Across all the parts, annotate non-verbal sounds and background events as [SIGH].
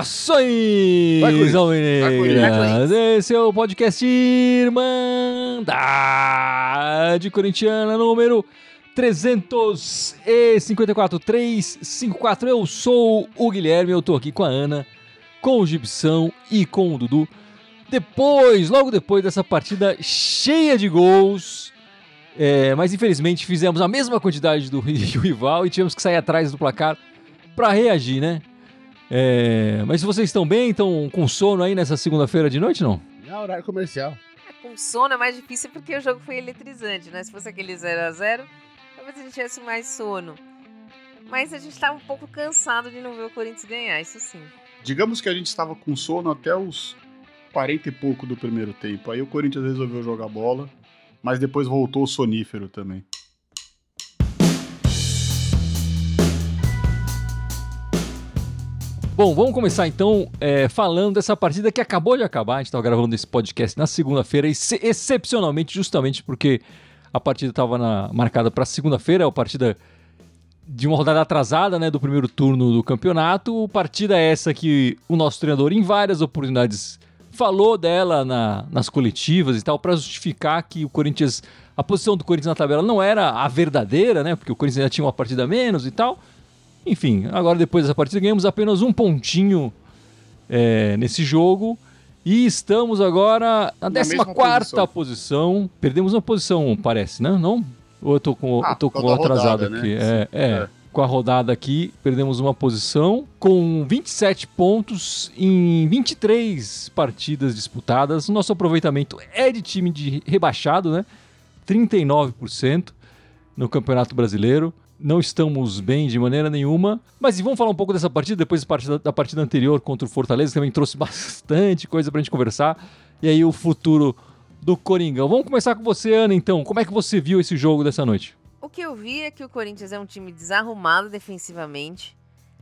Saudações, Alvinegras! Esse é o podcast Irmandade Corintiana número 354, 354. Eu sou o Guilherme, eu tô aqui com a Ana, com o Gibson e com o Dudu. Depois, logo depois dessa partida cheia de gols, é, mas infelizmente fizemos a mesma quantidade do [LAUGHS] rival e tivemos que sair atrás do placar para reagir, né? É, mas vocês estão bem? Estão com sono aí nessa segunda-feira de noite, não? É horário comercial. É, com sono é mais difícil porque o jogo foi eletrizante, né? Se fosse aquele 0 a 0 talvez a gente tivesse mais sono. Mas a gente estava um pouco cansado de não ver o Corinthians ganhar, isso sim. Digamos que a gente estava com sono até os 40 e pouco do primeiro tempo. Aí o Corinthians resolveu jogar bola, mas depois voltou o sonífero também. Bom, vamos começar então é, falando dessa partida que acabou de acabar. A gente estava gravando esse podcast na segunda-feira, ex excepcionalmente, justamente porque a partida estava marcada para segunda-feira, a partida de uma rodada atrasada, né, do primeiro turno do campeonato. Partida essa que o nosso treinador, em várias oportunidades, falou dela na, nas coletivas e tal, para justificar que o Corinthians, a posição do Corinthians na tabela não era a verdadeira, né, porque o Corinthians ainda tinha uma partida menos e tal. Enfim, agora depois dessa partida ganhamos apenas um pontinho é, nesse jogo. E estamos agora na, na 14 posição. posição. Perdemos uma posição, parece, né? Não? Ou eu tô com, ah, eu tô com atrasado rodada, aqui? Né? É, é, é, Com a rodada aqui, perdemos uma posição com 27 pontos em 23 partidas disputadas. Nosso aproveitamento é de time de rebaixado, né? 39% no Campeonato Brasileiro não estamos bem de maneira nenhuma. Mas vamos falar um pouco dessa partida, depois da partida, da partida anterior contra o Fortaleza, que também trouxe [LAUGHS] bastante coisa pra gente conversar. E aí o futuro do Coringão. Vamos começar com você, Ana, então. Como é que você viu esse jogo dessa noite? Que eu vi é que o Corinthians é um time desarrumado defensivamente.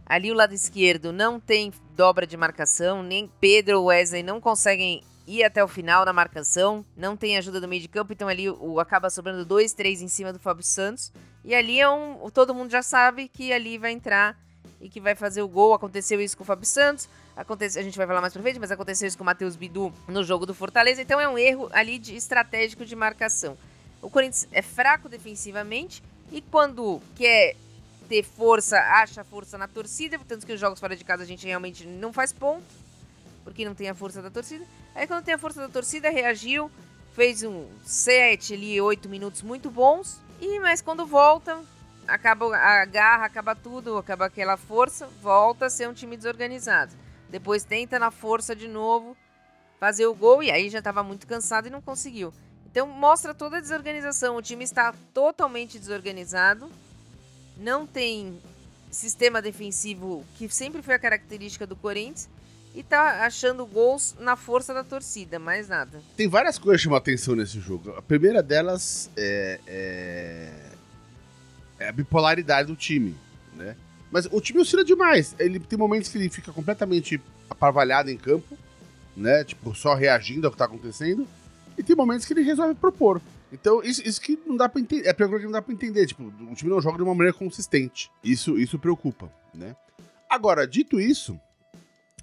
Ali o lado esquerdo não tem dobra de marcação, nem Pedro ou Wesley não conseguem ir até o final na marcação, não tem ajuda do meio de campo, então ali o, acaba sobrando dois, três em cima do Fábio Santos. E ali é um. Todo mundo já sabe que ali vai entrar e que vai fazer o gol. Aconteceu isso com o Fábio Santos. Acontece, a gente vai falar mais pra frente, mas aconteceu isso com o Matheus Bidu no jogo do Fortaleza. Então é um erro ali de estratégico de marcação. O Corinthians é fraco defensivamente e quando quer ter força, acha força na torcida, tanto que os jogos fora de casa a gente realmente não faz ponto, porque não tem a força da torcida. Aí quando tem a força da torcida, reagiu, fez um 7 ali, 8 minutos muito bons, e mas quando volta, acaba a garra, acaba tudo, acaba aquela força, volta a ser um time desorganizado. Depois tenta na força de novo fazer o gol e aí já estava muito cansado e não conseguiu. Então mostra toda a desorganização. O time está totalmente desorganizado. Não tem sistema defensivo que sempre foi a característica do Corinthians e tá achando gols na força da torcida, mais nada. Tem várias coisas que chamam atenção nesse jogo. A primeira delas é, é, é a bipolaridade do time, né? Mas o time oscila demais. Ele tem momentos que ele fica completamente aparvalhado em campo, né? Tipo, só reagindo ao que tá acontecendo. E tem momentos que ele resolve propor. Então, isso, isso que não dá pra entender. É que não dá pra entender. Tipo, o time não joga de uma maneira consistente. Isso, isso preocupa, né? Agora, dito isso,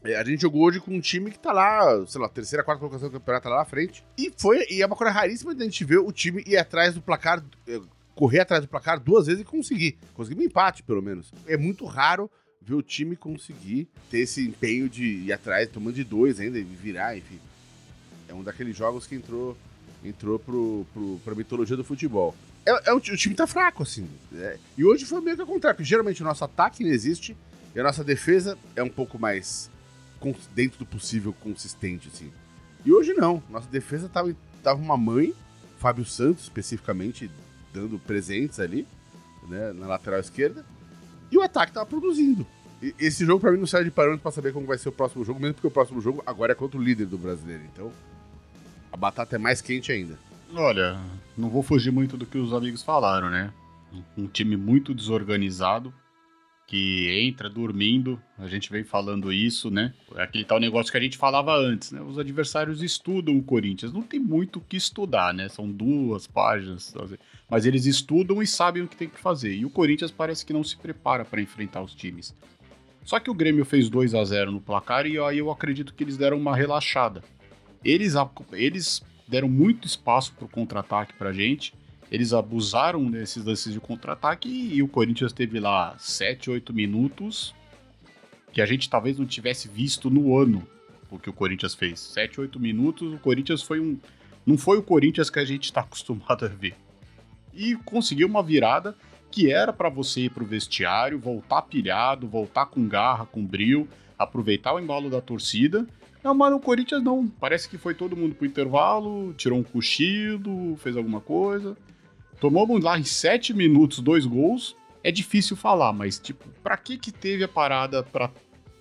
é, a gente jogou hoje com um time que tá lá, sei lá, terceira, quarta colocação do campeonato lá na frente. E foi, e é uma coisa raríssima de a gente ver o time ir atrás do placar, é, correr atrás do placar duas vezes e conseguir. Conseguir um empate, pelo menos. É muito raro ver o time conseguir ter esse empenho de ir atrás, tomando de dois ainda e virar, enfim. É um daqueles jogos que entrou entrou pro, pro, pra mitologia do futebol. É, é o time tá fraco, assim. É, e hoje foi meio que ao contrário, porque geralmente o nosso ataque não existe e a nossa defesa é um pouco mais dentro do possível consistente, assim. E hoje não. Nossa defesa tava, tava uma mãe, Fábio Santos especificamente, dando presentes ali, né, na lateral esquerda. E o ataque tava produzindo. E esse jogo para mim não serve de parâmetro para saber como vai ser o próximo jogo, mesmo porque o próximo jogo agora é contra o líder do brasileiro. Então, a batata é mais quente ainda. Olha, não vou fugir muito do que os amigos falaram, né? Um time muito desorganizado, que entra dormindo. A gente vem falando isso, né? É aquele tal negócio que a gente falava antes, né? Os adversários estudam o Corinthians. Não tem muito o que estudar, né? São duas páginas, mas eles estudam e sabem o que tem que fazer. E o Corinthians parece que não se prepara para enfrentar os times. Só que o Grêmio fez 2 a 0 no placar e aí eu acredito que eles deram uma relaxada. Eles, eles deram muito espaço para o contra-ataque para gente eles abusaram desses lances de contra-ataque e, o Corinthians teve lá 7, 8 minutos que a gente talvez não tivesse visto no ano o que o Corinthians fez. 7, 8 minutos, o Corinthians foi um. Não foi o Corinthians que a gente está [LAUGHS] acostumado a ver. E conseguiu uma virada que era para você ir pro vestiário, voltar pilhado, voltar com garra, com brilho, aproveitar o embalo da torcida. Não, mas o Corinthians não. Parece que foi todo mundo pro intervalo, tirou um cochilo, fez alguma coisa. Tomamos lá em sete minutos dois gols. É difícil falar, mas tipo, para que que teve a parada para,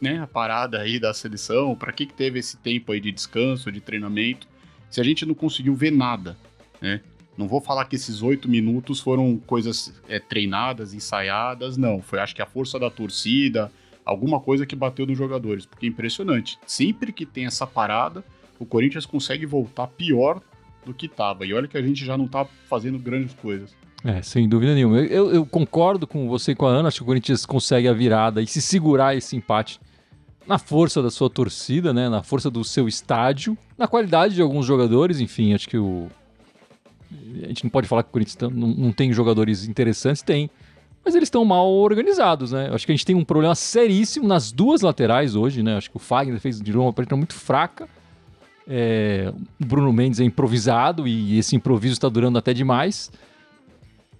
né, a parada aí da seleção? Para que que teve esse tempo aí de descanso, de treinamento? Se a gente não conseguiu ver nada, né? Não vou falar que esses oito minutos foram coisas é, treinadas, ensaiadas, não. Foi acho que a força da torcida, alguma coisa que bateu nos jogadores, porque é impressionante. Sempre que tem essa parada, o Corinthians consegue voltar pior do que estava. E olha que a gente já não está fazendo grandes coisas. É, sem dúvida nenhuma. Eu, eu, concordo com você e com a Ana. Acho que o Corinthians consegue a virada e se segurar esse empate na força da sua torcida, né? Na força do seu estádio, na qualidade de alguns jogadores. Enfim, acho que o. A gente não pode falar que o Corinthians não, não tem jogadores interessantes, tem. Mas eles estão mal organizados, né? Acho que a gente tem um problema seríssimo nas duas laterais hoje, né? Acho que o Fagner fez de novo uma partida muito fraca. É, o Bruno Mendes é improvisado e esse improviso está durando até demais.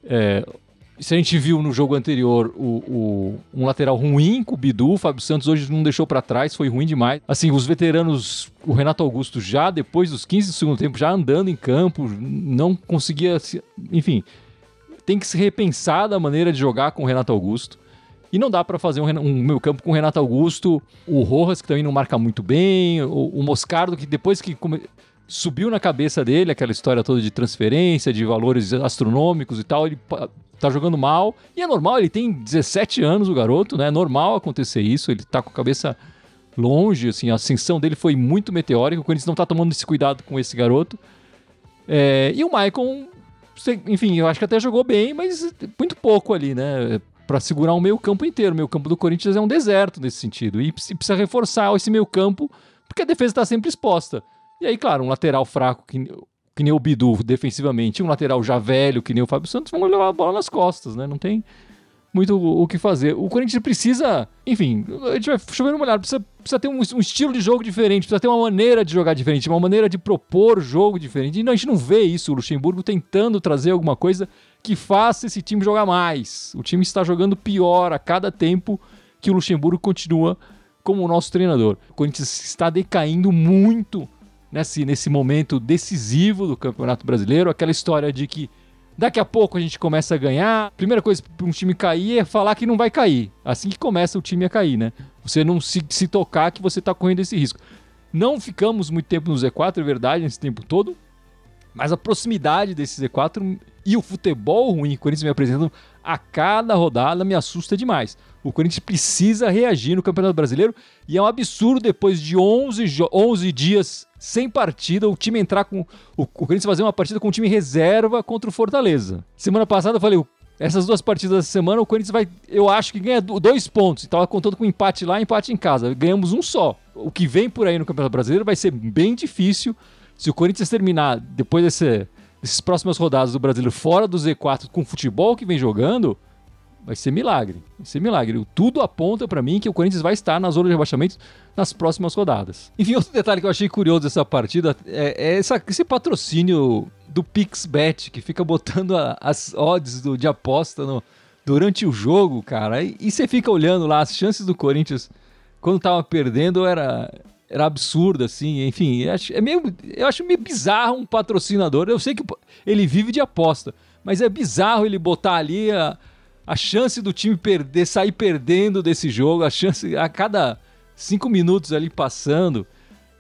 É, se a gente viu no jogo anterior o, o, um lateral ruim com o Bidu, o Fábio Santos hoje não deixou para trás, foi ruim demais. Assim, os veteranos, o Renato Augusto já depois dos 15 do segundo tempo, já andando em campo, não conseguia. Enfim, tem que se repensar da maneira de jogar com o Renato Augusto. E não dá para fazer um, um meio campo com o Renato Augusto, o Rojas, que também não marca muito bem, o, o Moscardo, que depois que come... subiu na cabeça dele aquela história toda de transferência, de valores astronômicos e tal, ele tá jogando mal. E é normal, ele tem 17 anos, o garoto, né? É normal acontecer isso, ele tá com a cabeça longe, assim, a ascensão dele foi muito meteórica, o Corinthians não tá tomando esse cuidado com esse garoto. É, e o Maicon, enfim, eu acho que até jogou bem, mas muito pouco ali, né? para segurar o meio campo inteiro. O meio campo do Corinthians é um deserto nesse sentido. E precisa reforçar esse meio campo, porque a defesa está sempre exposta. E aí, claro, um lateral fraco que, que nem o Bidu defensivamente, um lateral já velho que nem o Fábio Santos, vão levar a bola nas costas, né? Não tem muito o que fazer. O Corinthians precisa, enfim, a gente vai chover uma olhada, precisa, precisa ter um, um, estilo de jogo diferente, precisa ter uma maneira de jogar diferente, uma maneira de propor jogo diferente. E a gente não vê isso, o Luxemburgo tentando trazer alguma coisa que faça esse time jogar mais. O time está jogando pior a cada tempo que o Luxemburgo continua como o nosso treinador. O Corinthians está decaindo muito nesse, nesse momento decisivo do Campeonato Brasileiro, aquela história de que Daqui a pouco a gente começa a ganhar. Primeira coisa para um time cair é falar que não vai cair. Assim que começa o time a cair, né? Você não se, se tocar que você está correndo esse risco. Não ficamos muito tempo no Z4, é verdade, nesse tempo todo. Mas a proximidade desse Z4 e o futebol ruim que o Corinthians me apresentando a cada rodada me assusta demais. O Corinthians precisa reagir no Campeonato Brasileiro e é um absurdo depois de 11, 11 dias sem partida o time entrar com. O, Corinthians fazer uma partida com o time reserva contra o Fortaleza. Semana passada eu falei. Essas duas partidas dessa semana, o Corinthians vai, eu acho que ganha dois pontos. Estava contando com empate lá empate em casa. Ganhamos um só. O que vem por aí no Campeonato Brasileiro vai ser bem difícil. Se o Corinthians terminar depois desse, dessas próximas rodadas do Brasileiro fora do Z4 com o futebol que vem jogando, vai ser milagre. Vai ser milagre. Tudo aponta para mim que o Corinthians vai estar na zona de rebaixamento nas próximas rodadas. Enfim, outro detalhe que eu achei curioso dessa partida é, é essa, esse patrocínio do PixBet, que fica botando a, as odds do, de aposta no, durante o jogo, cara. E, e você fica olhando lá, as chances do Corinthians quando tava perdendo era, era absurda, assim. Enfim, é meio, eu acho meio bizarro um patrocinador. Eu sei que ele vive de aposta, mas é bizarro ele botar ali a a chance do time perder, sair perdendo desse jogo, a chance a cada cinco minutos ali passando.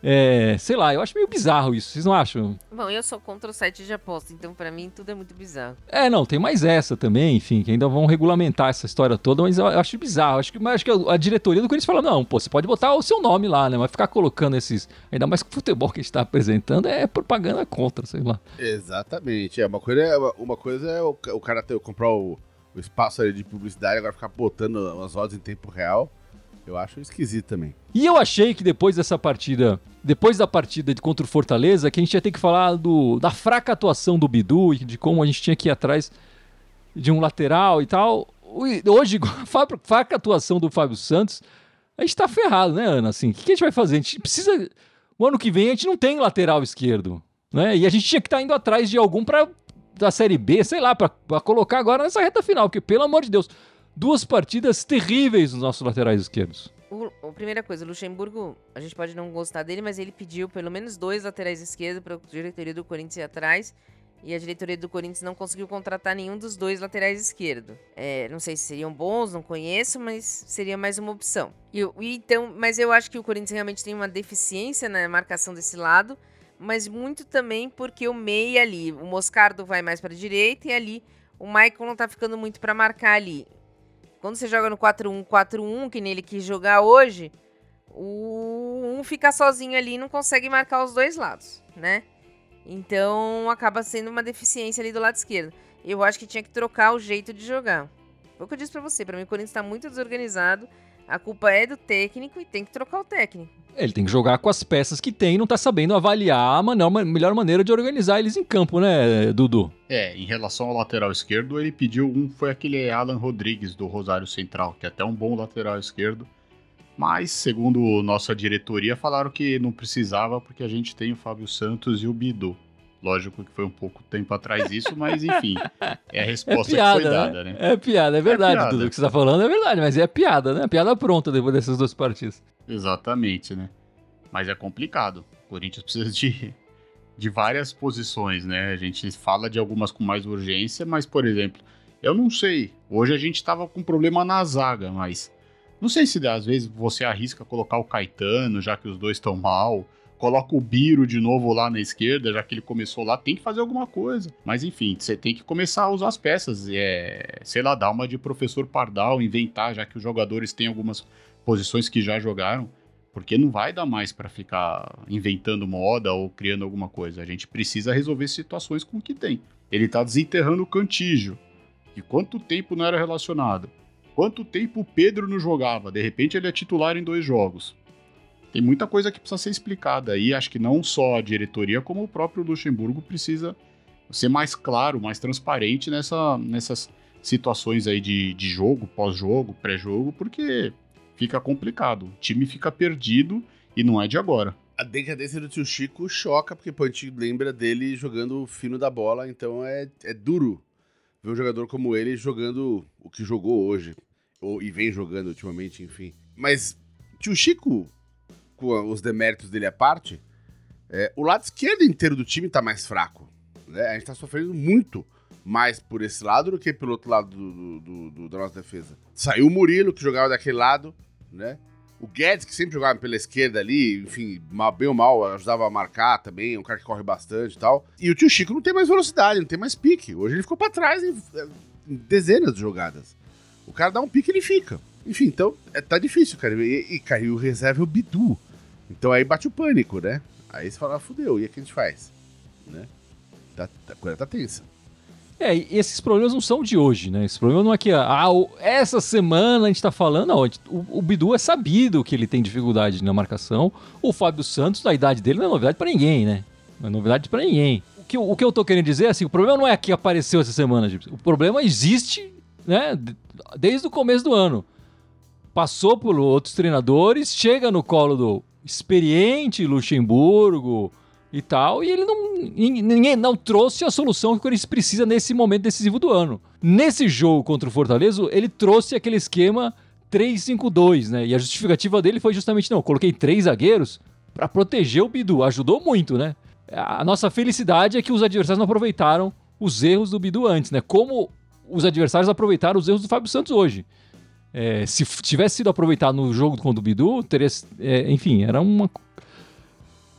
É, sei lá, eu acho meio bizarro isso, vocês não acham? Bom, eu sou contra o site de aposta, então pra mim tudo é muito bizarro. É, não, tem mais essa também, enfim, que ainda vão regulamentar essa história toda, mas eu acho bizarro. Acho que, mas acho que a, a diretoria do Corinthians fala: não, pô, você pode botar o seu nome lá, né? Mas ficar colocando esses. Ainda mais que o futebol que a gente tá apresentando é propaganda contra, sei lá. Exatamente. É, uma coisa é, uma coisa é o, o cara ter, comprar o, o espaço ali de publicidade, agora ficar botando as odds em tempo real. Eu acho esquisito também. E eu achei que depois dessa partida, depois da partida de contra o Fortaleza, que a gente ia ter que falar do, da fraca atuação do Bidu e de como a gente tinha que ir atrás de um lateral e tal. Hoje, [LAUGHS] a fraca atuação do Fábio Santos, a gente tá ferrado, né, Ana? Assim, o que a gente vai fazer? A gente precisa. O ano que vem a gente não tem lateral esquerdo, né? E a gente tinha que estar tá indo atrás de algum para da Série B, sei lá, para colocar agora nessa reta final, porque pelo amor de Deus, duas partidas terríveis nos nossos laterais esquerdos. O, a primeira coisa, o Luxemburgo, a gente pode não gostar dele, mas ele pediu pelo menos dois laterais esquerdos para a diretoria do Corinthians ir atrás. E a diretoria do Corinthians não conseguiu contratar nenhum dos dois laterais esquerdos. É, não sei se seriam bons, não conheço, mas seria mais uma opção. E, então, mas eu acho que o Corinthians realmente tem uma deficiência na marcação desse lado, mas muito também porque o meia ali, o Moscardo vai mais para a direita e ali o Michael não tá ficando muito para marcar ali. Quando você joga no 4-1-4-1, que nele quis jogar hoje, o um fica sozinho ali e não consegue marcar os dois lados, né? Então acaba sendo uma deficiência ali do lado esquerdo. Eu acho que tinha que trocar o jeito de jogar. Foi o que eu disse pra você. Pra mim, o Corinthians tá muito desorganizado. A culpa é do técnico e tem que trocar o técnico. Ele tem que jogar com as peças que tem e não tá sabendo avaliar a maneira, melhor maneira de organizar eles em campo, né, Dudu? É, em relação ao lateral esquerdo, ele pediu um, foi aquele Alan Rodrigues do Rosário Central, que é até um bom lateral esquerdo. Mas, segundo nossa diretoria, falaram que não precisava porque a gente tem o Fábio Santos e o Bidu. Lógico que foi um pouco tempo atrás isso, mas enfim, é a [LAUGHS] resposta é piada, que foi dada, né? né? É piada, é verdade, é piada. tudo que você está falando é verdade, mas é piada, né? Piada pronta depois dessas duas partidas. Exatamente, né? Mas é complicado. O Corinthians precisa de, de várias posições, né? A gente fala de algumas com mais urgência, mas, por exemplo, eu não sei. Hoje a gente estava com problema na zaga, mas não sei se às vezes você arrisca colocar o Caetano, já que os dois estão mal coloca o Biro de novo lá na esquerda, já que ele começou lá, tem que fazer alguma coisa. Mas enfim, você tem que começar a usar as peças. É, sei lá, dar uma de professor Pardal, inventar, já que os jogadores têm algumas posições que já jogaram. Porque não vai dar mais para ficar inventando moda ou criando alguma coisa. A gente precisa resolver situações com o que tem. Ele tá desenterrando o Cantígio. E quanto tempo não era relacionado? Quanto tempo o Pedro não jogava? De repente ele é titular em dois jogos tem muita coisa que precisa ser explicada aí. Acho que não só a diretoria, como o próprio Luxemburgo precisa ser mais claro, mais transparente nessa, nessas situações aí de, de jogo, pós-jogo, pré-jogo, porque fica complicado. O time fica perdido e não é de agora. A decadência do tio Chico choca, porque pô, a gente lembra dele jogando fino da bola, então é, é duro ver um jogador como ele jogando o que jogou hoje, ou, e vem jogando ultimamente, enfim. Mas tio Chico com os deméritos dele à parte, é, o lado esquerdo inteiro do time tá mais fraco. Né? A gente tá sofrendo muito mais por esse lado do que pelo outro lado do, do, do, da nossa defesa. Saiu o Murilo, que jogava daquele lado, né? O Guedes, que sempre jogava pela esquerda ali, enfim, mal, bem ou mal, ajudava a marcar também, é um cara que corre bastante e tal. E o tio Chico não tem mais velocidade, não tem mais pique. Hoje ele ficou para trás em, em, dezenas de jogadas. O cara dá um pique e ele fica. Enfim, então é, tá difícil, cara. E, e caiu reserva o Bidu. Então aí bate o pânico, né? Aí você fala, ah, fudeu, e o que a gente faz? Né? Tá, a coisa tá tensa. É, e esses problemas não são de hoje, né? Esse problema não é que, ah, essa semana a gente tá falando, não. O, o Bidu é sabido que ele tem dificuldade na marcação. O Fábio Santos, na idade dele, não é novidade para ninguém, né? Não é novidade para ninguém. O que, o que eu tô querendo dizer é assim, o problema não é que apareceu essa semana, O problema existe, né, desde o começo do ano. Passou por outros treinadores, chega no colo do experiente Luxemburgo e tal, e ele não ninguém não trouxe a solução que o Corinthians precisa nesse momento decisivo do ano. Nesse jogo contra o Fortaleza, ele trouxe aquele esquema 3-5-2, né? E a justificativa dele foi justamente não, coloquei três zagueiros para proteger o Bidu, ajudou muito, né? A nossa felicidade é que os adversários não aproveitaram os erros do Bidu antes, né? Como os adversários aproveitaram os erros do Fábio Santos hoje. É, se tivesse sido aproveitado no jogo contra o Bidu, teria. É, enfim, era uma.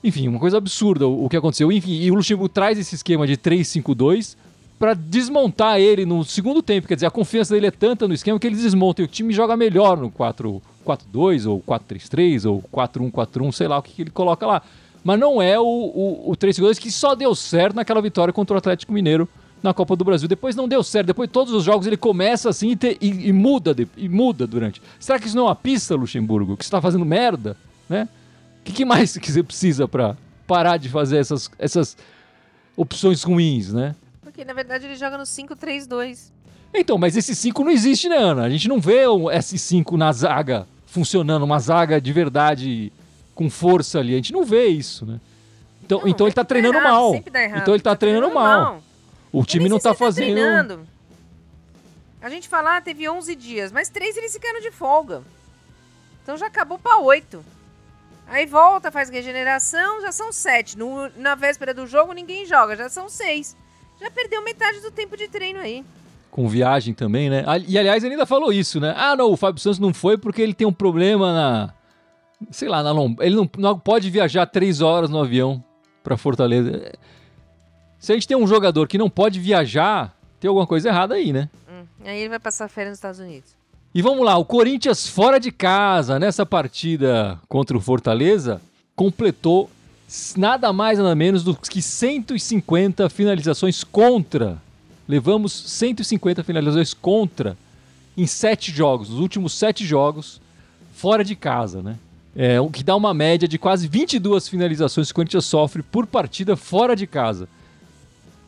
Enfim, uma coisa absurda o, o que aconteceu. Enfim, e o Luxemburgo traz esse esquema de 3-5-2 para desmontar ele no segundo tempo. Quer dizer, a confiança dele é tanta no esquema que ele desmonta e o time joga melhor no 4-4-2 ou 4-3-3 ou 4-1-4-1, sei lá o que, que ele coloca lá. Mas não é o, o, o 3-5-2 que só deu certo naquela vitória contra o Atlético Mineiro na Copa do Brasil. Depois não deu certo. Depois todos os jogos ele começa assim e, te, e, e muda de, e muda durante. Será que isso não é uma pista, Luxemburgo? Que você está fazendo merda, né? O que, que, mais que você precisa para parar de fazer essas, essas opções ruins, né? Porque na verdade ele joga no 5-3-2. Então, mas esse 5 não existe, né, Ana? A gente não vê um S5 na zaga funcionando, uma zaga de verdade com força ali. A gente não vê isso, né? Então, Não, então ele tá dá treinando errado, mal. Então ele tá treinando mal. O time não tá fazendo. treinando. A gente fala, ah, teve 11 dias, mas três eles ficaram de folga. Então já acabou pra 8. Aí volta, faz regeneração, já são 7. na véspera do jogo ninguém joga, já são 6. Já perdeu metade do tempo de treino aí. Com viagem também, né? E aliás, ele ainda falou isso, né? Ah, não, o Fábio Santos não foi porque ele tem um problema na. Sei lá, na lomba. Ele não, não pode viajar três horas no avião pra Fortaleza. Se a gente tem um jogador que não pode viajar, tem alguma coisa errada aí, né? Hum, Aí ele vai passar férias nos Estados Unidos. E vamos lá, o Corinthians fora de casa, nessa partida contra o Fortaleza, completou nada mais nada menos do que 150 finalizações contra. Levamos 150 finalizações contra em sete jogos, nos últimos sete jogos, fora de casa, né? É, o que dá uma média de quase 22 finalizações que o Corinthians sofre por partida fora de casa.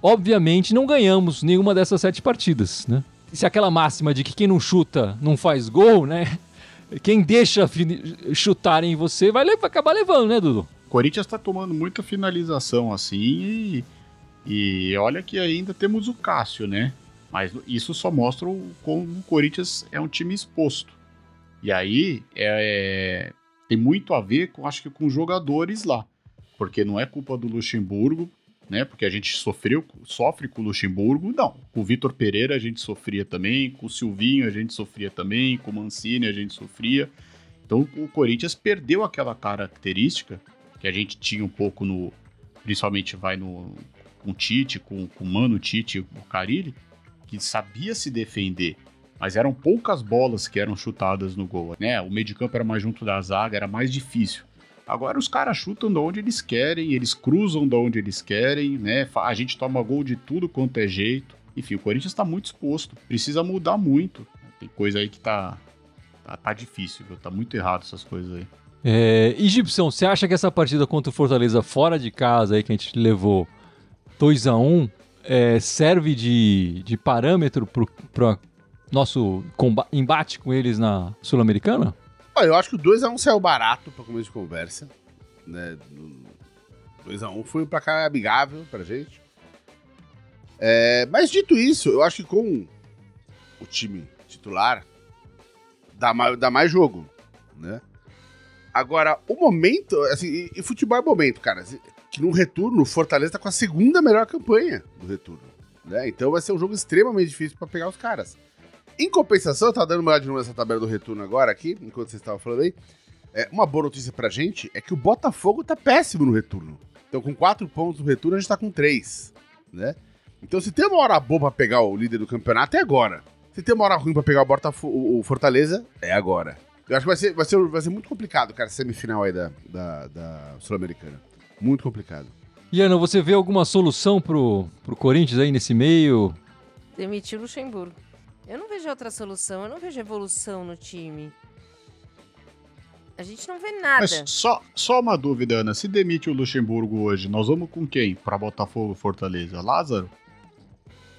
Obviamente não ganhamos nenhuma dessas sete partidas, né? Se aquela máxima de que quem não chuta não faz gol, né? [LAUGHS] Quem deixa chutarem em você vai, acabar levando, né, Dudu? O Corinthians tá tomando muita finalização assim e, e olha que ainda temos o Cássio, né? Mas isso só mostra como o Corinthians é um time exposto. E aí é, é, tem muito a ver com, acho que com jogadores lá. Porque não é culpa do Luxemburgo, né? Porque a gente sofreu, sofre com o Luxemburgo. Não, com o Vitor Pereira a gente sofria também, com o Silvinho a gente sofria também, com o Mancini a gente sofria. Então o Corinthians perdeu aquela característica que a gente tinha um pouco no. Principalmente vai no. Com o Tite, com, com o Mano Tite o Carilli, que sabia se defender. Mas eram poucas bolas que eram chutadas no gol, né? O meio de campo era mais junto da zaga, era mais difícil. Agora os caras chutam de onde eles querem, eles cruzam de onde eles querem, né? A gente toma gol de tudo quanto é jeito. Enfim, o Corinthians tá muito exposto. Precisa mudar muito. Tem coisa aí que tá. Tá, tá difícil, viu? Tá muito errado essas coisas aí. É, e Gibson, você acha que essa partida contra o Fortaleza fora de casa aí que a gente levou 2 a 1 é, serve de, de parâmetro para nosso comba- embate com eles na Sul-Americana? Olha, eu acho que o 2x1 saiu barato pra começo de conversa. Né? 2x1 foi pra cá amigável pra gente. É, mas dito isso, eu acho que com o time titular dá mais, dá mais jogo, né? Agora, o momento, assim, e, e futebol é momento, cara. Que no retorno, o Fortaleza tá com a segunda melhor campanha do retorno. Né? Então vai ser um jogo extremamente difícil pra pegar os caras. Em compensação, eu tava dando uma olhada de novo nessa tabela do retorno agora aqui, enquanto vocês estavam falando aí. É, uma boa notícia pra gente é que o Botafogo tá péssimo no retorno. Então, com quatro pontos no retorno, a gente tá com três, né? Então, se tem uma hora boa pra pegar o líder do campeonato, é agora. Se tem uma hora ruim pra pegar o, Botafo o Fortaleza, é agora. Eu acho que vai ser, vai ser, vai ser muito complicado, cara, a semifinal aí da, da, da Sul-Americana. Muito complicado. E Ana, você vê alguma solução pro, pro Corinthians aí nesse meio? Demitiu o Luxemburgo. Eu não vejo outra solução, eu não vejo evolução no time. A gente não vê nada. Mas só, só uma dúvida, Ana. Se demite o Luxemburgo hoje, nós vamos com quem pra Botafogo e Fortaleza? Lázaro?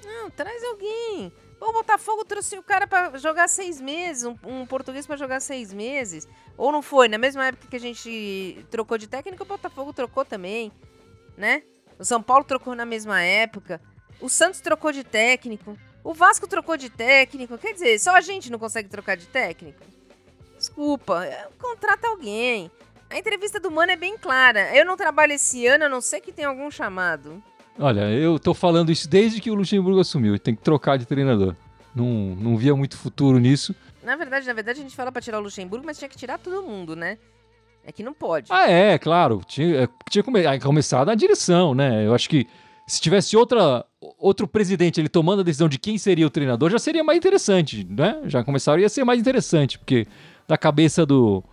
Não, traz alguém. O Botafogo trouxe o cara pra jogar seis meses, um, um português pra jogar seis meses. Ou não foi? Na mesma época que a gente trocou de técnico, o Botafogo trocou também, né? O São Paulo trocou na mesma época. O Santos trocou de técnico. O Vasco trocou de técnico. Quer dizer, só a gente não consegue trocar de técnico? Desculpa, é, contrata alguém. A entrevista do Mano é bem clara. Eu não trabalho esse ano, a não ser que tenha algum chamado. Olha, eu tô falando isso desde que o Luxemburgo assumiu. Tem que trocar de treinador. Não, não via muito futuro nisso. Na verdade, na verdade, a gente fala pra tirar o Luxemburgo, mas tinha que tirar todo mundo, né? É que não pode. Ah, é, claro. Tinha, é, tinha come, começado a direção, né? Eu acho que se tivesse outra, outro presidente ele tomando a decisão de quem seria o treinador, já seria mais interessante, né? Já começaria a ser mais interessante, porque da cabeça do,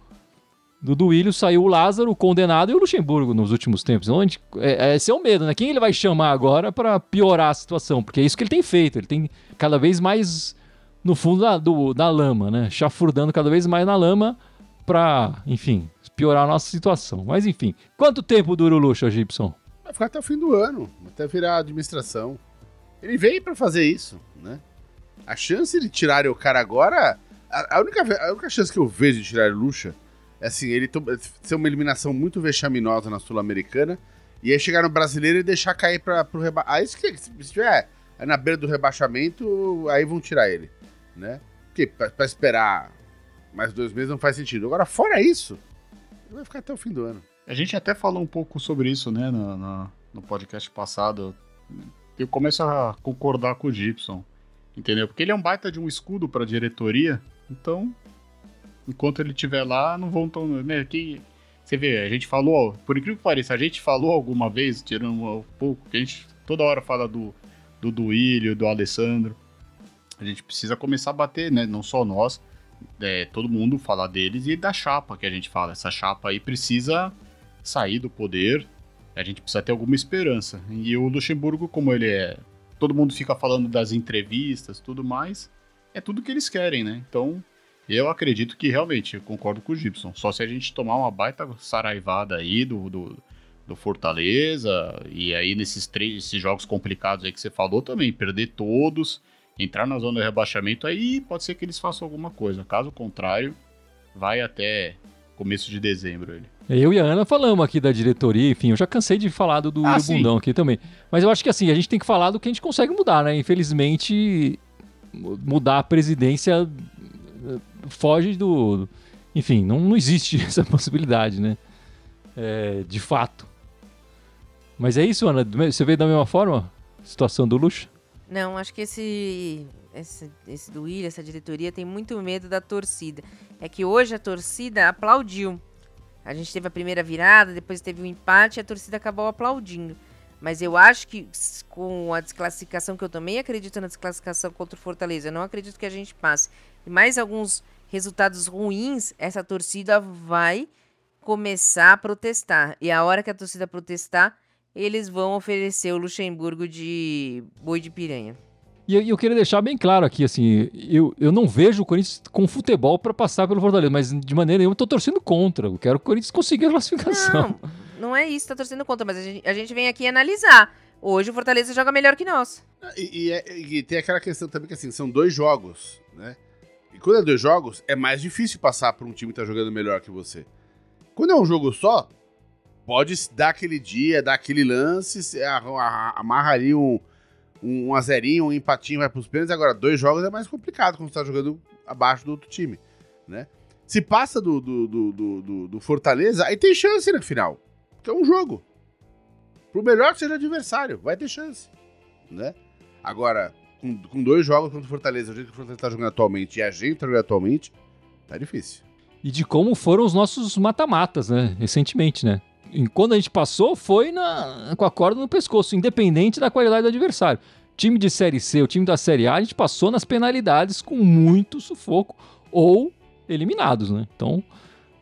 do Duílio saiu o Lázaro, o condenado e o Luxemburgo nos últimos tempos. Gente, é, é, esse é o medo, né? Quem ele vai chamar agora para piorar a situação? Porque é isso que ele tem feito. Ele tem cada vez mais no fundo da, do, da lama, né? Chafurdando cada vez mais na lama para, enfim, piorar a nossa situação. Mas enfim, quanto tempo dura o Luxo, Gibson? Vai ficar até o fim do ano, até virar administração. Ele veio para fazer isso, né? A chance de tirar o cara agora. A, a, única, a única chance que eu vejo de tirar o Lucha é assim, ele ser uma eliminação muito vexaminosa na Sul-Americana e aí chegar no brasileiro e deixar cair para pro rebaixamento. Aí se, se tiver na beira do rebaixamento, aí vão tirar ele, né? Porque pra, pra, esperar mais dois meses não faz sentido. Agora, fora isso, ele vai ficar até o fim do ano. A gente até falou um pouco sobre isso, né, no, no, no podcast passado. Eu começo a concordar com o Gibson, entendeu? Porque ele é um baita de um escudo para diretoria, então enquanto ele estiver lá, não vão tão. Né, que, você vê, a gente falou, por incrível que pareça, a gente falou alguma vez, tirando um pouco, que a gente toda hora fala do, do Duílio, do Alessandro. A gente precisa começar a bater, né? Não só nós, é, todo mundo falar deles e da chapa que a gente fala. Essa chapa aí precisa sair do poder, a gente precisa ter alguma esperança. E o Luxemburgo, como ele é. Todo mundo fica falando das entrevistas tudo mais, é tudo que eles querem, né? Então eu acredito que realmente, eu concordo com o Gibson. Só se a gente tomar uma baita saraivada aí do, do, do Fortaleza, e aí nesses três esses jogos complicados aí que você falou também, perder todos, entrar na zona de rebaixamento, aí pode ser que eles façam alguma coisa. Caso contrário, vai até começo de dezembro ele. Eu e a Ana falamos aqui da diretoria, enfim, eu já cansei de falar do, do ah, bundão aqui também. Mas eu acho que assim, a gente tem que falar do que a gente consegue mudar, né? Infelizmente, mudar a presidência foge do. Enfim, não, não existe [LAUGHS] essa possibilidade, né? É, de fato. Mas é isso, Ana? Você vê da mesma forma? Situação do luxo? Não, acho que esse, esse, esse do Willian, essa diretoria, tem muito medo da torcida. É que hoje a torcida aplaudiu. A gente teve a primeira virada, depois teve o um empate e a torcida acabou aplaudindo. Mas eu acho que com a desclassificação que eu também acredito na desclassificação contra o Fortaleza, eu não acredito que a gente passe. E mais alguns resultados ruins, essa torcida vai começar a protestar. E a hora que a torcida protestar, eles vão oferecer o Luxemburgo de boi de piranha. E eu, eu, queria deixar bem claro aqui, assim, eu, eu não vejo o Corinthians com futebol para passar pelo Fortaleza, mas de maneira nenhuma eu tô torcendo contra. Eu quero que o Corinthians consiga a classificação. Não, não é isso, tá torcendo contra, mas a gente, a gente vem aqui analisar. Hoje o Fortaleza joga melhor que nós. E, e, é, e, tem aquela questão também que assim, são dois jogos, né? E quando é dois jogos, é mais difícil passar por um time que tá jogando melhor que você. Quando é um jogo só, pode dar aquele dia, dar aquele lance, amarra ali um, um azerinho, um empatinho, vai pros pênaltis. Agora, dois jogos é mais complicado quando você tá jogando abaixo do outro time, né? Se passa do, do, do, do, do Fortaleza, aí tem chance na final. Porque é um jogo. Por melhor que seja adversário, vai ter chance, né? Agora, com, com dois jogos contra o Fortaleza, o jeito que o Fortaleza tá jogando atualmente e a gente tá jogando atualmente, tá difícil. E de como foram os nossos mata-matas, né? Recentemente, né? Quando a gente passou, foi na, com a corda no pescoço, independente da qualidade do adversário. Time de Série C, o time da Série A, a gente passou nas penalidades com muito sufoco ou eliminados, né? Então,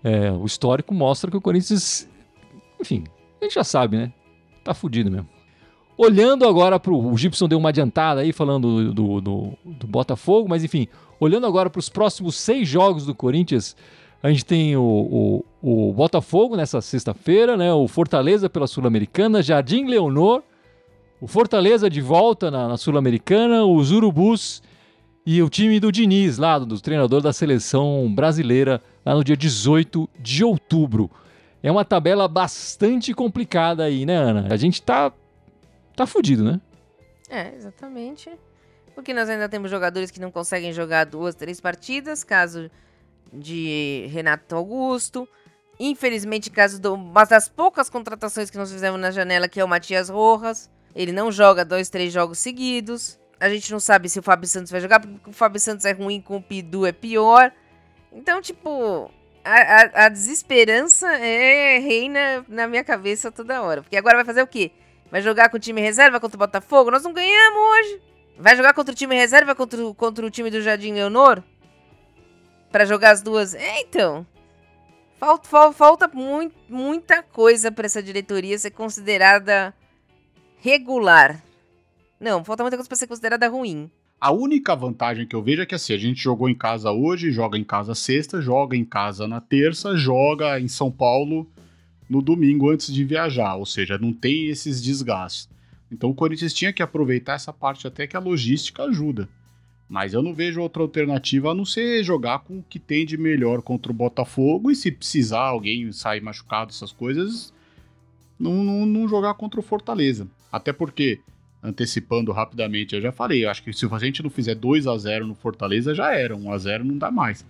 é, o histórico mostra que o Corinthians, enfim, a gente já sabe, né? Tá fudido mesmo. Olhando agora para o Gibson deu uma adiantada aí falando do, do, do Botafogo, mas enfim, olhando agora para os próximos seis jogos do Corinthians, a gente tem o, o, o Botafogo nessa sexta-feira, né? O Fortaleza pela Sul-Americana, Jardim Leonor, o Fortaleza de volta na, na Sul-Americana, os Urubus e o time do Diniz, lá do, do treinador da seleção brasileira, lá no dia 18 de outubro. É uma tabela bastante complicada aí, né, Ana? A gente tá tá fudido, né? É, exatamente. Porque nós ainda temos jogadores que não conseguem jogar duas, três partidas, caso de Renato Augusto. Infelizmente, caso de uma das poucas contratações que nós fizemos na janela, que é o Matias Rojas. Ele não joga dois, três jogos seguidos. A gente não sabe se o Fábio Santos vai jogar, porque o Fábio Santos é ruim com o Pidu é pior. Então, tipo, a, a, a desesperança é reina na minha cabeça toda hora. Porque agora vai fazer o quê? Vai jogar com o time reserva contra o Botafogo? Nós não ganhamos hoje. Vai jogar contra o time reserva contra, contra o time do Jardim Leonor? Pra jogar as duas? É, então. Falta, fal- falta mui- muita coisa pra essa diretoria ser considerada regular. Não, falta muita coisa pra ser considerada ruim. A única vantagem que eu vejo é que assim, a gente jogou em casa hoje, joga em casa sexta, joga em casa na terça, joga em São Paulo no domingo antes de viajar, ou seja, não tem esses desgastes. Então o Corinthians tinha que aproveitar essa parte até que a logística ajuda. Mas eu não vejo outra alternativa a não ser jogar com o que tem de melhor contra o Botafogo e se precisar alguém sair machucado, essas coisas, não, não, não jogar contra o Fortaleza. Até porque antecipando rapidamente, eu já falei, eu acho que se a gente não fizer 2 a 0 no Fortaleza, já era, 1 a 0 não dá mais.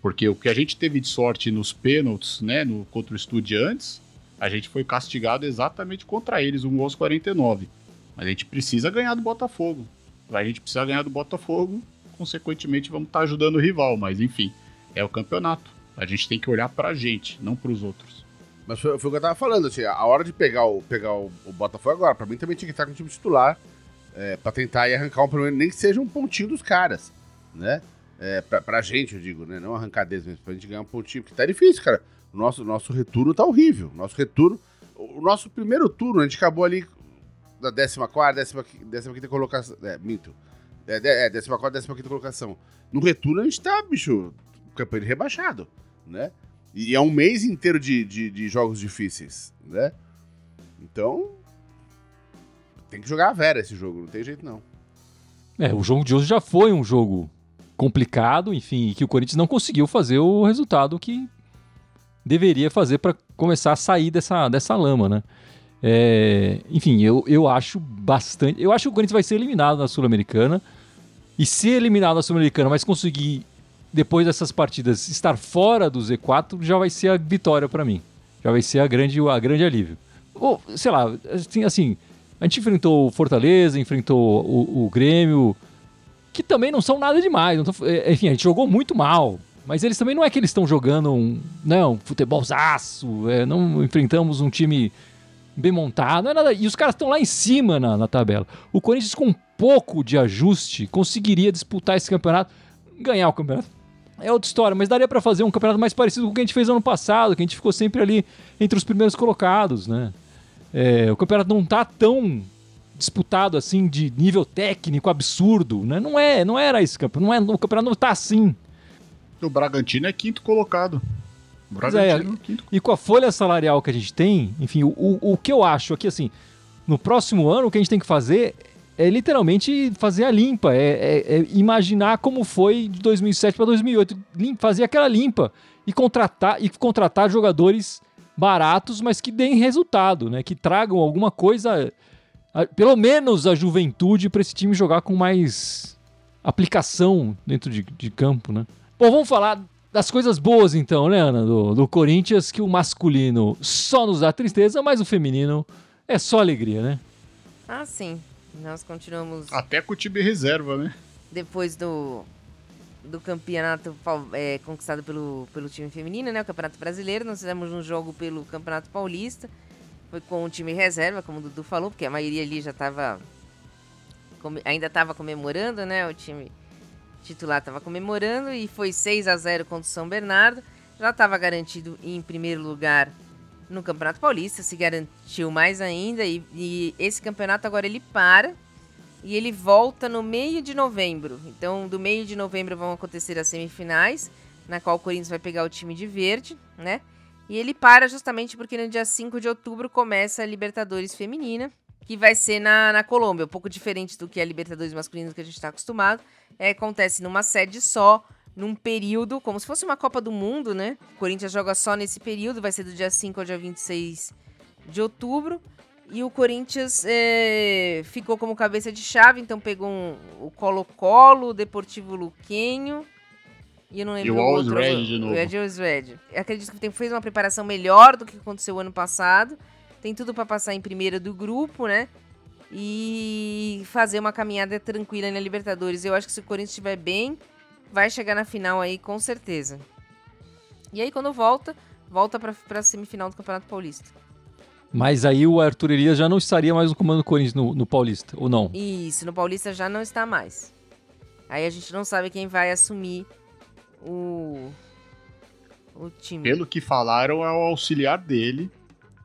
Porque o que a gente teve de sorte nos pênaltis, né, no, contra o Estudiantes, a gente foi castigado exatamente contra eles, 1 aos 49. Mas a gente precisa ganhar do Botafogo. A gente precisa ganhar do Botafogo, consequentemente vamos estar ajudando o rival, mas enfim, é o campeonato. A gente tem que olhar pra gente, não pros outros. Mas foi, foi o que eu tava falando, assim, a hora de pegar o, pegar o, o Botafogo agora, pra mim também tinha que estar com o time titular, é, pra tentar aí arrancar um primeiro, nem que seja um pontinho dos caras, né? É, pra, pra gente, eu digo, né? Não arrancar deles mesmo, pra gente ganhar um pontinho, porque tá difícil, cara. O nosso, nosso retorno tá horrível. Nosso retorno. O nosso primeiro turno, a gente acabou ali da 14, 15 quinta colocação. É, minto. É, é 14, 15 quinta colocação. No retorno a gente tá, bicho, de rebaixado, né? E é um mês inteiro de, de, de jogos difíceis, né? Então. Tem que jogar a Vera esse jogo, não tem jeito não. É, o jogo de hoje já foi um jogo complicado, enfim, que o Corinthians não conseguiu fazer o resultado que deveria fazer para começar a sair dessa, dessa lama, né? É, enfim, eu, eu acho bastante. Eu acho que o Corinthians vai ser eliminado na Sul-Americana. E ser eliminado na Sul-Americana, mas conseguir, depois dessas partidas, estar fora do Z4, já vai ser a vitória para mim. Já vai ser a grande, a grande alívio. Ou, sei lá, assim, assim, a gente enfrentou o Fortaleza, enfrentou o, o Grêmio, que também não são nada demais. tô- é, enfim, a gente jogou muito mal. Mas eles também não é que eles estão jogando um, não, futebolzaço, é, não enfrentamos um time bem montado, não é nada. E os caras estão lá em cima na, na tabela. O Corinthians, com um pouco de ajuste, conseguiria disputar esse campeonato, ganhar o campeonato. É outra história, mas daria pra fazer um campeonato mais parecido com o que a gente fez ano passado, que a gente ficou sempre ali entre os primeiros colocados, né? É, o campeonato não tá tão disputado assim de nível técnico absurdo, né? Não é, não era esse campeonato, não é, o campeonato não tá assim. O Bragantino é quinto colocado. Bragantino é E com a folha salarial que a gente tem, enfim, o, o, o que eu acho aqui, assim, no próximo ano o que a gente tem que fazer é literalmente fazer a limpa, é, é- é imaginar como foi de 2007 para 2008, lim- fazer aquela limpa e contratar e contratar jogadores baratos, mas que deem resultado, né? Que tragam alguma coisa, a- pelo menos a juventude para esse time jogar com mais aplicação dentro de, de campo, né? Bom, vamos falar das coisas boas então, né, Ana, do, do Corinthians, que o masculino só nos dá tristeza, mas o feminino é só alegria, né? Ah, sim. Nós continuamos Até com o time reserva, né? depois do, do campeonato é, conquistado pelo, pelo time feminino, né? O Campeonato Brasileiro. Nós fizemos um jogo pelo Campeonato Paulista. Foi com o time reserva, como o Dudu falou, porque a maioria ali já estava. Ainda estava comemorando, né? O time titular estava comemorando e foi 6 a 0 contra o São Bernardo. Já estava garantido em primeiro lugar no Campeonato Paulista, se garantiu mais ainda. E, e esse campeonato agora ele para e ele volta no meio de novembro. Então, do meio de novembro vão acontecer as semifinais, na qual o Corinthians vai pegar o time de verde, né? E ele para justamente porque no dia 5 de outubro começa a Libertadores Feminina, que vai ser na, na Colômbia, um pouco diferente do que a Libertadores Masculina que a gente está acostumado. É, acontece numa sede só, num período, como se fosse uma Copa do Mundo, né? O Corinthians joga só nesse período, vai ser do dia 5 ao dia 26 de outubro. E o Corinthians é, ficou como cabeça de chave, então pegou um- o Colo-Colo, o Deportivo Luquenho. E eu não lembro o Always outro. Red de novo. O Red Always Red. Acredito que tem, fez uma preparação melhor do que aconteceu ano passado. Tem tudo para passar em primeiro do grupo, né? E fazer uma caminhada tranquila na Libertadores. Eu acho que se o Corinthians estiver bem, vai chegar na final aí com certeza. E aí, quando volta, volta pra, pra semifinal do Campeonato Paulista. Mas aí o Arthur Elias já não estaria mais no comando do Corinthians no, no Paulista, ou não? Isso, no Paulista já não está mais. Aí a gente não sabe quem vai assumir o, o time. Pelo que falaram, é o auxiliar dele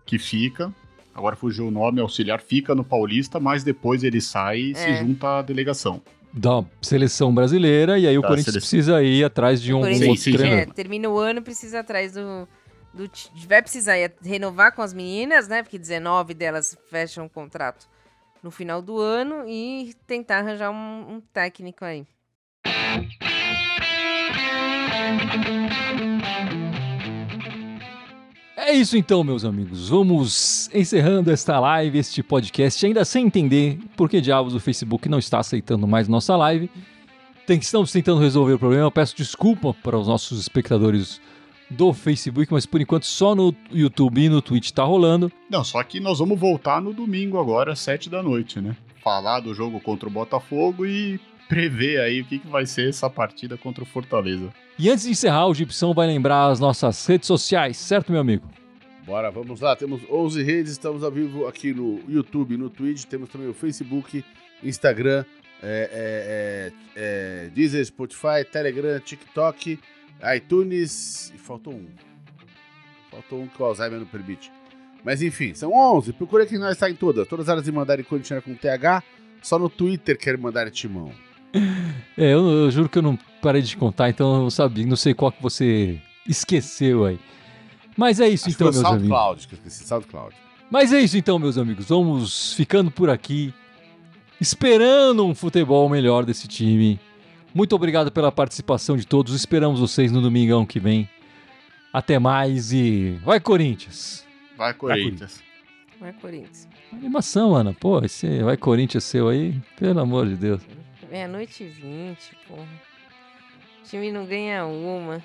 que fica. Agora fugiu o nome, auxiliar fica no Paulista, mas depois ele sai e se É. junta à delegação. Da seleção brasileira, e aí o Da Corinthians seleção. precisa ir atrás de um Corinthians, outro sim, treinador. É, termina o ano, precisa ir atrás do, do. Vai precisar ir renovar com as meninas, né? Porque 19 delas fecham o contrato no final do ano e tentar arranjar um, um técnico aí. É isso então, meus amigos. Vamos encerrando esta live, este podcast, ainda sem entender por que diabos o Facebook não está aceitando mais nossa live. Tem, estamos tentando resolver o problema. Peço desculpa para os nossos espectadores do Facebook, mas por enquanto só no YouTube e no Twitch está rolando. Não, só que nós vamos voltar no domingo agora, às 7 da noite, né? Falar do jogo contra o Botafogo e prever aí o que, que vai ser essa partida contra o Fortaleza. E antes de encerrar, o Gipsão vai lembrar as nossas redes sociais, certo, meu amigo? Bora, vamos lá. Temos 11 redes, estamos ao vivo aqui no YouTube, no Twitch, temos também o Facebook, Instagram, é, é, é, é, Deezer, Spotify, Telegram, TikTok, iTunes e faltou um. Faltou um que o Alzheimer não permite. Mas enfim, são 11. Procura que nós está em todas. Todas as áreas de mandar em Corinthians com TH. Só no Twitter quer mandar timão. É, eu, eu juro que eu não parei de contar, então eu sabia, não sei qual que você esqueceu aí. Mas é isso Acho então, meus amigos. SoundCloud, que eu esqueci, SoundCloud. Mas é isso então, meus amigos. Vamos ficando por aqui, esperando um futebol melhor desse time. Muito obrigado pela participação de todos. Esperamos vocês no domingão que vem. Até mais e vai Corinthians. Vai, Corinthians. Vai, Corinthians. Animação, Ana. Pô, esse vai Corinthians seu aí, pelo amor de Deus. Meia-noite e vinte, porra. O time não ganha uma.